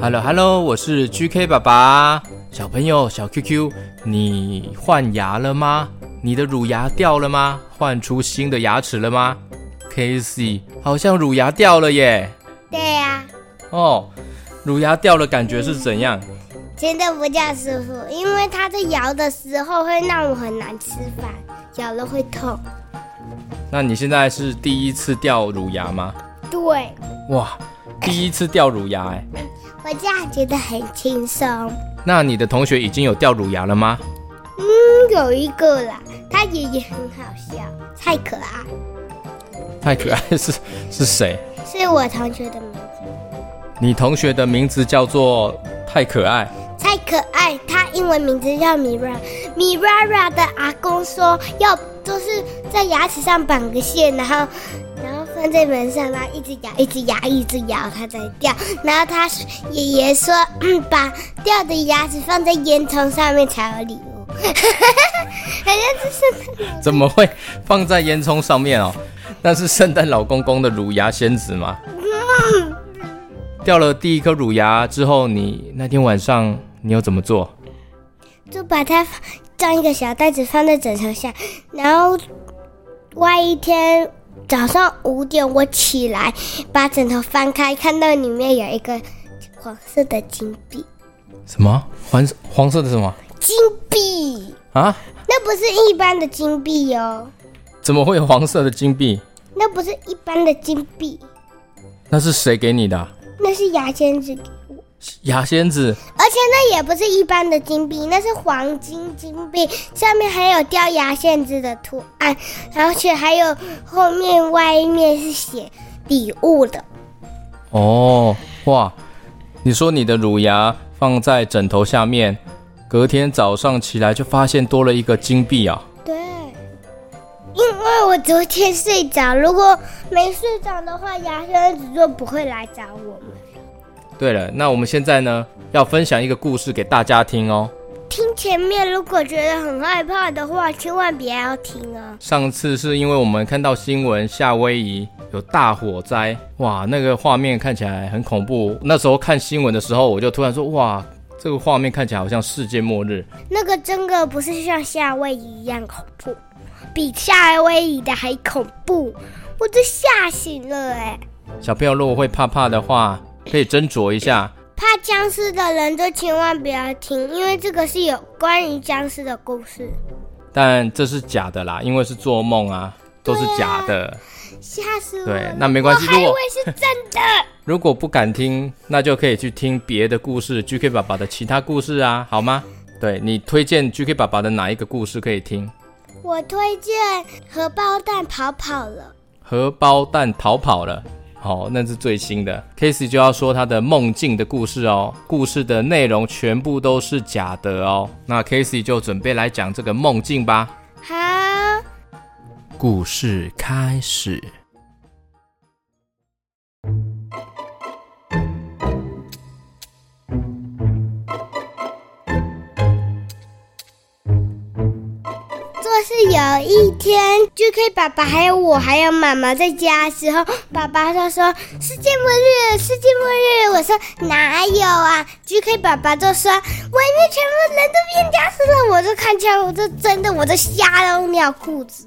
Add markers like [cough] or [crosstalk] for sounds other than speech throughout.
Hello，Hello，我是 GK 爸爸。小朋友，小 QQ，你换牙了吗？你的乳牙掉了吗？换出新的牙齿了吗？Casey，好像乳牙掉了耶。对呀。哦，乳牙掉了，感觉是怎样？真的不叫舒服，因为它在摇的时候会让我很难吃饭，咬了会痛。那你现在是第一次掉乳牙吗？对。哇，第一次掉乳牙哎。[laughs] 我这样觉得很轻松。那你的同学已经有掉乳牙了吗？嗯，有一个啦，他爷爷很好笑，太可爱。太可爱 [laughs] 是是谁？是我同学的名字。你同学的名字叫做太可爱。太可爱，他英文名字叫米拉。米拉拉的阿公说要就是在牙齿上绑个线，然后然后。放在门上，然后一直咬，一直咬，一直咬，它才掉。然后他爷爷说，嗯，[coughs] 把掉的牙齿放在烟囱上面才有礼物。好像是圣诞。怎么会放在烟囱上面哦？那是圣诞老公公的乳牙仙子吗？[laughs] 掉了第一颗乳牙之后，你那天晚上你又怎么做？就把它装一个小袋子放在枕头下，然后外一天。早上五点，我起来，把枕头翻开，看到里面有一个黄色的金币。什么？黄黄色的什么？金币啊？那不是一般的金币哦。怎么会有黄色的金币？那不是一般的金币。那是谁给你的？那是牙签子。牙仙子，而且那也不是一般的金币，那是黄金金币，上面还有雕牙仙子的图案，而且还有后面外面是写礼物的。哦，哇！你说你的乳牙放在枕头下面，隔天早上起来就发现多了一个金币啊？对，因为我昨天睡着，如果没睡着的话，牙仙子就不会来找我们。对了，那我们现在呢，要分享一个故事给大家听哦。听前面，如果觉得很害怕的话，千万别要听啊。上次是因为我们看到新闻，夏威夷有大火灾，哇，那个画面看起来很恐怖。那时候看新闻的时候，我就突然说，哇，这个画面看起来好像世界末日。那个真的不是像夏威夷一样恐怖，比夏威夷的还恐怖，我都吓醒了哎。小朋友如果会怕怕的话，可以斟酌一下，怕僵尸的人就千万不要听，因为这个是有关于僵尸的故事。但这是假的啦，因为是做梦啊，都是假的。吓死我！对，那没关系。我还以为是真的。[laughs] 如果不敢听，那就可以去听别的故事，GK 爸爸的其他故事啊，好吗？对，你推荐 GK 爸爸的哪一个故事可以听？我推荐荷包蛋跑跑了。荷包蛋逃跑了。好，那是最新的。Casey 就要说他的梦境的故事哦，故事的内容全部都是假的哦。那 Casey 就准备来讲这个梦境吧。好，故事开始。是有一天，GK 爸爸还有我还有妈妈在家的时候，爸爸就说世界末日，世界末日。我说哪有啊？GK 爸爸就说外面全部人都变僵尸了。我就看见，我就真的，我就吓到尿裤子。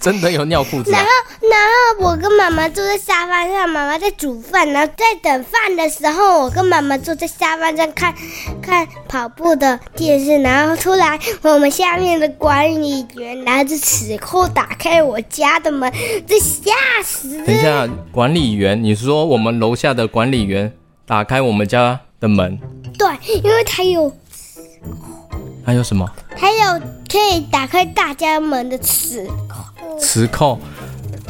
真的有尿裤子啊。然后，然后我跟妈妈坐在沙发上，妈妈在煮饭。然后在等饭的时候，我跟妈妈坐在沙发上看，看跑步的电视。然后突然，我们下面的管理员拿着尺扣打开我家的门，这吓死了！等一下，管理员，你说我们楼下的管理员打开我们家的门？对，因为他有。还有什么？还有可以打开大家门的磁扣。磁扣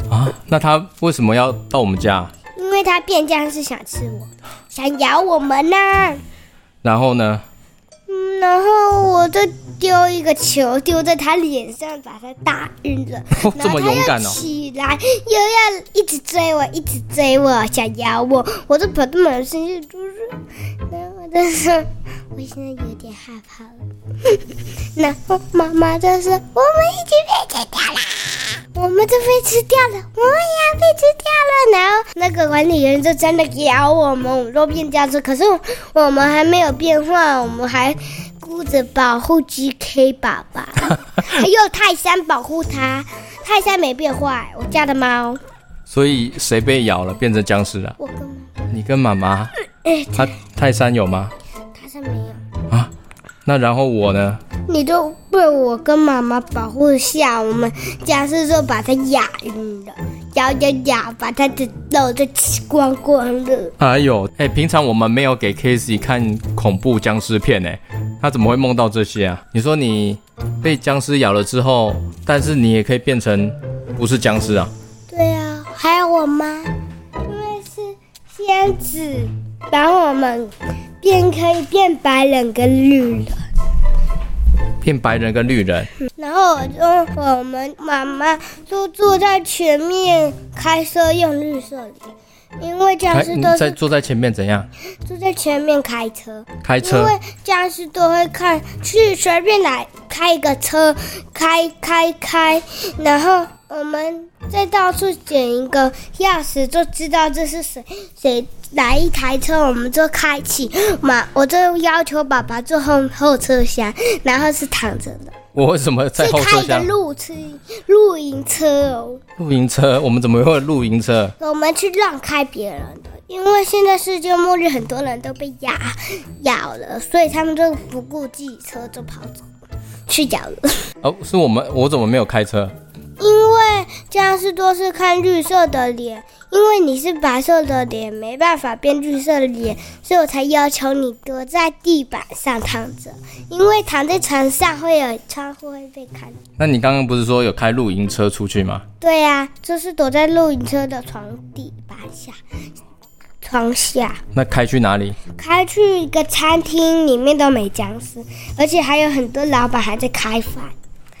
啊？那他为什么要到我们家？因为他变僵是想吃我，想咬我们呢、啊。然后呢？嗯，然后我就丢一个球丢在他脸上，把他打晕了。[laughs] 这么勇敢哦！起来又要一直追我，一直追我，想咬我。我就跑到门上去，就是，然后我就说。我现在有点害怕了。[laughs] 然后妈妈就说：“我们已经被吃掉了，我们就被吃掉了，我们也要被吃掉了。”然后那个管理员就真的咬我们，我们都变僵尸。可是我们还没有变坏，我们还顾着保护 GK 爸爸，[laughs] 还有泰山保护他。泰山没变坏，我家的猫。所以谁被咬了变成僵尸了？我跟妈妈。你跟妈妈？他泰山有吗？泰山没有。啊，那然后我呢？你都被我跟妈妈保护下，我们僵尸就把它咬晕了，咬咬咬，把它的肉都吃光光了。哎呦，哎，平常我们没有给 Casey 看恐怖僵尸片呢，他怎么会梦到这些啊？你说你被僵尸咬了之后，但是你也可以变成不是僵尸啊？对啊，还有我妈，因为是仙子，把我们变可以变白人跟绿人。变白人跟绿人，然后我就我们妈妈就坐在前面开车用绿色的，因为僵尸都是在坐在前面怎样？坐在前面开车，开车，因为僵尸都会看去随便来开一个车，开开开，然后我们再到处捡一个钥匙，就知道这是谁谁。来一台车，我们就开启嘛。我就要求爸爸坐后后车厢，然后是躺着的。我为什么在后车厢？是开的露车露营车哦。露营车？我们怎么会有露营车？我们去让开别人的，因为现在世界末日，很多人都被咬咬了，所以他们就不顾自己车就跑走去咬了。哦，是我们，我怎么没有开车？僵尸都是看绿色的脸，因为你是白色的脸，没办法变绿色的脸，所以我才要求你躲在地板上躺着，因为躺在床上会有窗户会被看。那你刚刚不是说有开露营车出去吗？对呀、啊，就是躲在露营车的床地板下、床下。那开去哪里？开去一个餐厅，里面都没僵尸，而且还有很多老板还在开饭。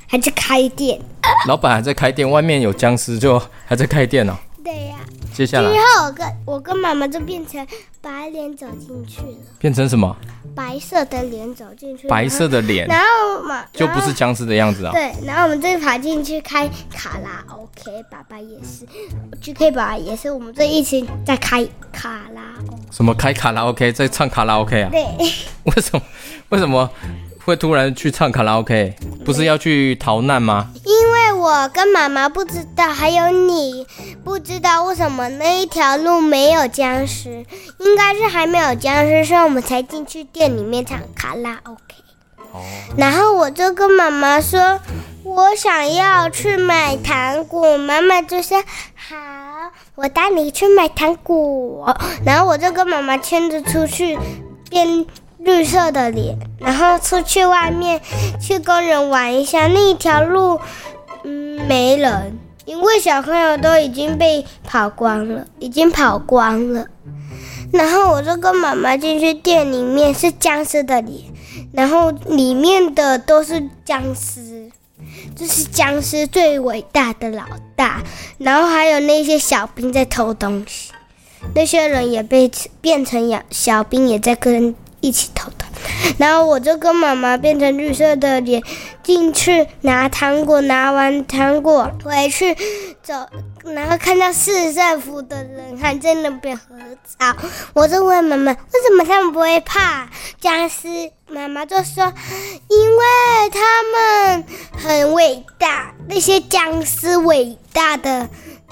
还在开店，老板还在开店，外面有僵尸就还在开店呢、哦。对呀、啊，接下来之后我跟我跟妈妈就变成白脸走进去了。变成什么？白色的脸走进去。白色的脸，然后嘛，就不是僵尸的样子啊。对，然后我们就爬进去开卡拉 OK，爸爸也是，GK 爸爸也是，我们这一起在开卡拉 OK。什么开卡拉 OK，在唱卡拉 OK 啊？对。[laughs] 为什么？为什么？会突然去唱卡拉 OK，不是要去逃难吗？因为我跟妈妈不知道，还有你不知道为什么那一条路没有僵尸，应该是还没有僵尸，所以我们才进去店里面唱卡拉 OK。哦。然后我就跟妈妈说，我想要去买糖果，妈妈就说好，我带你去买糖果。然后我就跟妈妈牵着出去，变。绿色的脸，然后出去外面去跟人玩一下。那一条路，嗯，没人，因为小朋友都已经被跑光了，已经跑光了。然后我就跟妈妈进去店里面，是僵尸的脸，然后里面的都是僵尸，这是僵尸最伟大的老大。然后还有那些小兵在偷东西，那些人也被变成小小兵，也在跟。一起偷的，然后我就跟妈妈变成绿色的脸进去拿糖果，拿完糖果回去走，然后看到市政府的人还在那边合照，我就问妈妈为什么他们不会怕僵尸？妈妈就说因为他们很伟大，那些僵尸伟大的。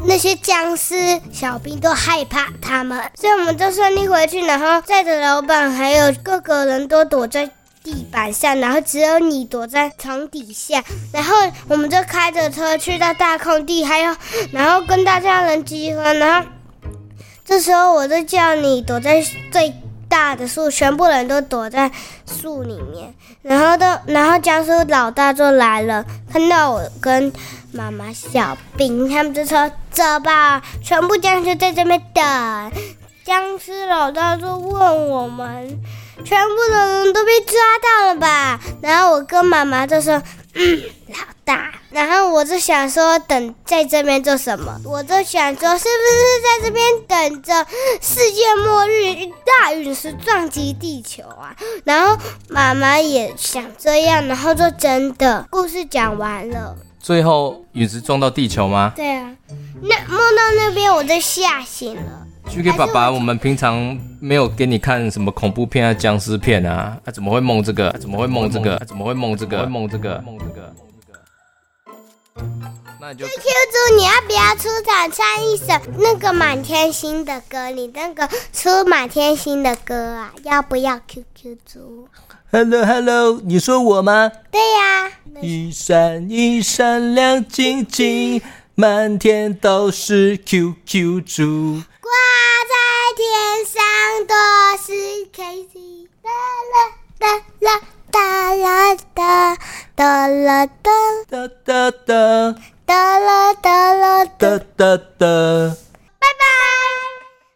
那些僵尸小兵都害怕他们，所以我们就顺利回去。然后载着老板还有各个人都躲在地板上，然后只有你躲在床底下。然后我们就开着车去到大空地，还有然后跟大家人集合。然后这时候我就叫你躲在最大的树，全部人都躲在树里面。然后都然后僵尸老大就来了，看到我跟。妈妈、小兵他们就说：“走吧，全部僵尸在这边等。”僵尸老大就问我们：“全部的人都被抓到了吧？”然后我跟妈妈就说：“嗯，老大，然后我就想说，等在这边做什么？我就想说，是不是在这边等着世界末日大陨石撞击地球啊？然后妈妈也想这样，然后就真的故事讲完了。最后陨石撞到地球吗？对啊，那梦到那边我就吓醒了。GK 爸爸，我们平常没有给你看什么恐怖片啊、僵尸片啊，他、啊、怎么会梦这个？怎么会梦这个？怎么会梦这个？梦这个？梦这个？那你就 QQ 猪，你要不要出场唱一首那个满天星的歌？你那个出满天星的歌啊，要不要 QQ 猪？Hello Hello，你说我吗？对呀、啊。一闪一闪亮晶晶，满天都是 QQ 猪，挂在天上都是 KC。哒啦哒啦哒啦哒啦哒哒哒哒哒啦哒啦哒哒哒。拜拜。